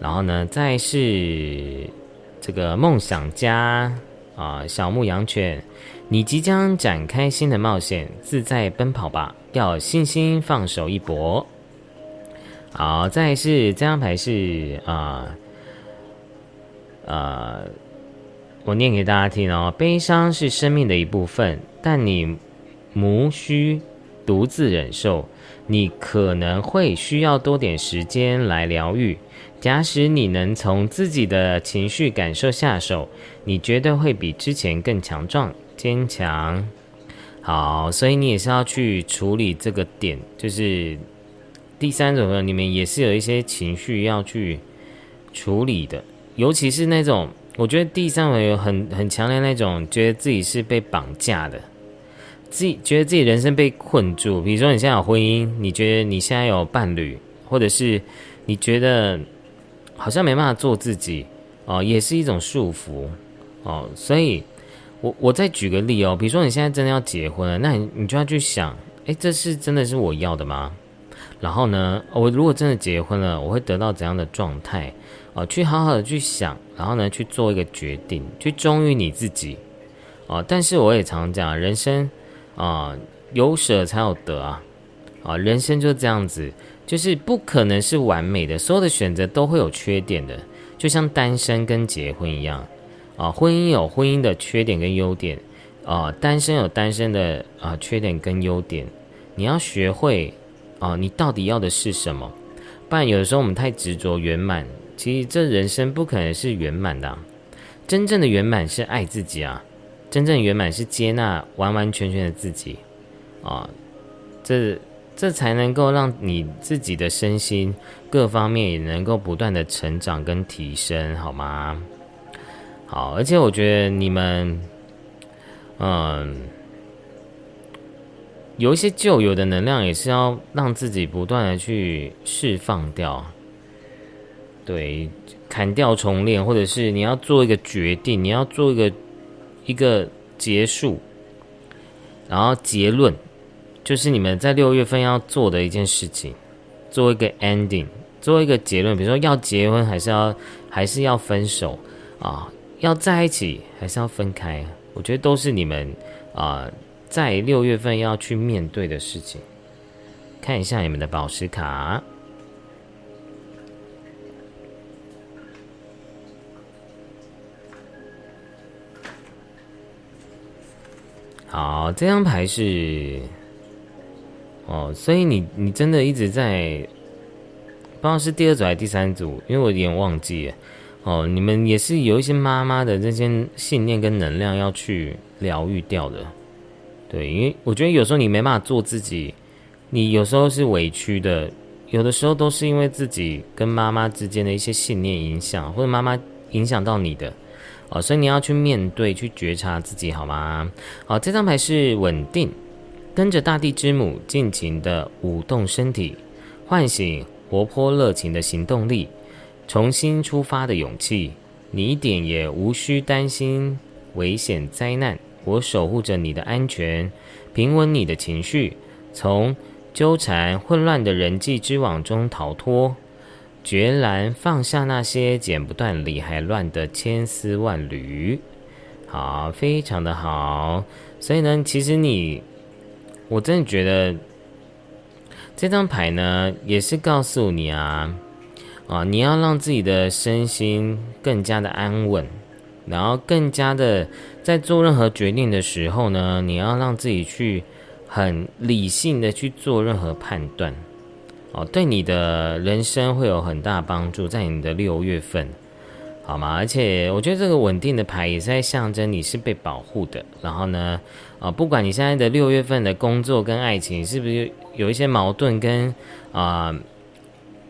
然后呢，再是。这个梦想家啊，小牧羊犬，你即将展开新的冒险，自在奔跑吧，要有信心，放手一搏。好，再是这张牌是啊，呃，我念给大家听哦。悲伤是生命的一部分，但你无需独自忍受，你可能会需要多点时间来疗愈。假使你能从自己的情绪感受下手，你绝对会比之前更强壮、坚强。好，所以你也是要去处理这个点，就是第三种呢，你们也是有一些情绪要去处理的，尤其是那种，我觉得第三种有很很强烈那种，觉得自己是被绑架的，自己觉得自己人生被困住。比如说你现在有婚姻，你觉得你现在有伴侣，或者是你觉得。好像没办法做自己哦，也是一种束缚哦。所以，我我再举个例哦，比如说你现在真的要结婚了，那你你就要去想，哎，这是真的是我要的吗？然后呢，我如果真的结婚了，我会得到怎样的状态？哦，去好好的去想，然后呢，去做一个决定，去忠于你自己哦。但是我也常讲，人生啊，有舍才有得啊，啊，人生就这样子。就是不可能是完美的，所有的选择都会有缺点的，就像单身跟结婚一样，啊，婚姻有婚姻的缺点跟优点，啊，单身有单身的啊缺点跟优点，你要学会啊，你到底要的是什么？不然有的时候我们太执着圆满，其实这人生不可能是圆满的。真正的圆满是爱自己啊，真正圆满是接纳完完全全的自己啊，这这才能够让你自己的身心各方面也能够不断的成长跟提升，好吗？好，而且我觉得你们，嗯，有一些旧有的能量，也是要让自己不断的去释放掉，对，砍掉重练，或者是你要做一个决定，你要做一个一个结束，然后结论，就是你们在六月份要做的一件事情，做一个 ending，做一个结论，比如说要结婚，还是要还是要分手啊？要在一起还是要分开？我觉得都是你们啊，在六月份要去面对的事情。看一下你们的宝石卡。好，这张牌是哦，所以你你真的一直在，不知道是第二组还是第三组，因为我有点忘记了。哦，你们也是有一些妈妈的这些信念跟能量要去疗愈掉的，对，因为我觉得有时候你没办法做自己，你有时候是委屈的，有的时候都是因为自己跟妈妈之间的一些信念影响，或者妈妈影响到你的，哦，所以你要去面对，去觉察自己，好吗？好，这张牌是稳定，跟着大地之母尽情的舞动身体，唤醒活泼热情的行动力。重新出发的勇气，你一点也无需担心危险灾难。我守护着你的安全，平稳你的情绪，从纠缠混乱的人际之网中逃脱，决然放下那些剪不断理还乱的千丝万缕。好，非常的好。所以呢，其实你，我真的觉得这张牌呢，也是告诉你啊。啊，你要让自己的身心更加的安稳，然后更加的在做任何决定的时候呢，你要让自己去很理性的去做任何判断，哦，对你的人生会有很大帮助，在你的六月份，好吗？而且我觉得这个稳定的牌也是在象征你是被保护的。然后呢，啊，不管你现在的六月份的工作跟爱情是不是有一些矛盾跟啊。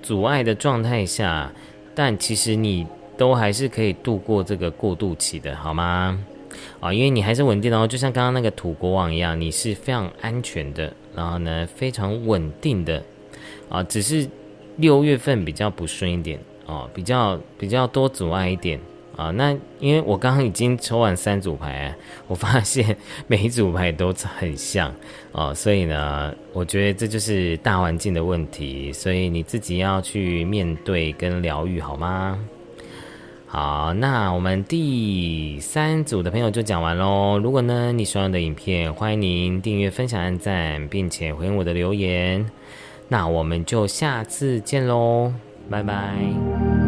阻碍的状态下，但其实你都还是可以度过这个过渡期的，好吗？啊，因为你还是稳定的哦，就像刚刚那个土国王一样，你是非常安全的，然后呢非常稳定的，啊，只是六月份比较不顺一点哦，比较比较多阻碍一点。啊，那因为我刚刚已经抽完三组牌，[laughs] 我发现每一组牌都很像哦，所以呢，我觉得这就是大环境的问题，所以你自己要去面对跟疗愈，好吗？好，那我们第三组的朋友就讲完喽。如果呢你喜欢我的影片，欢迎您订阅、分享、按赞，并且回应我的留言。那我们就下次见喽，拜拜。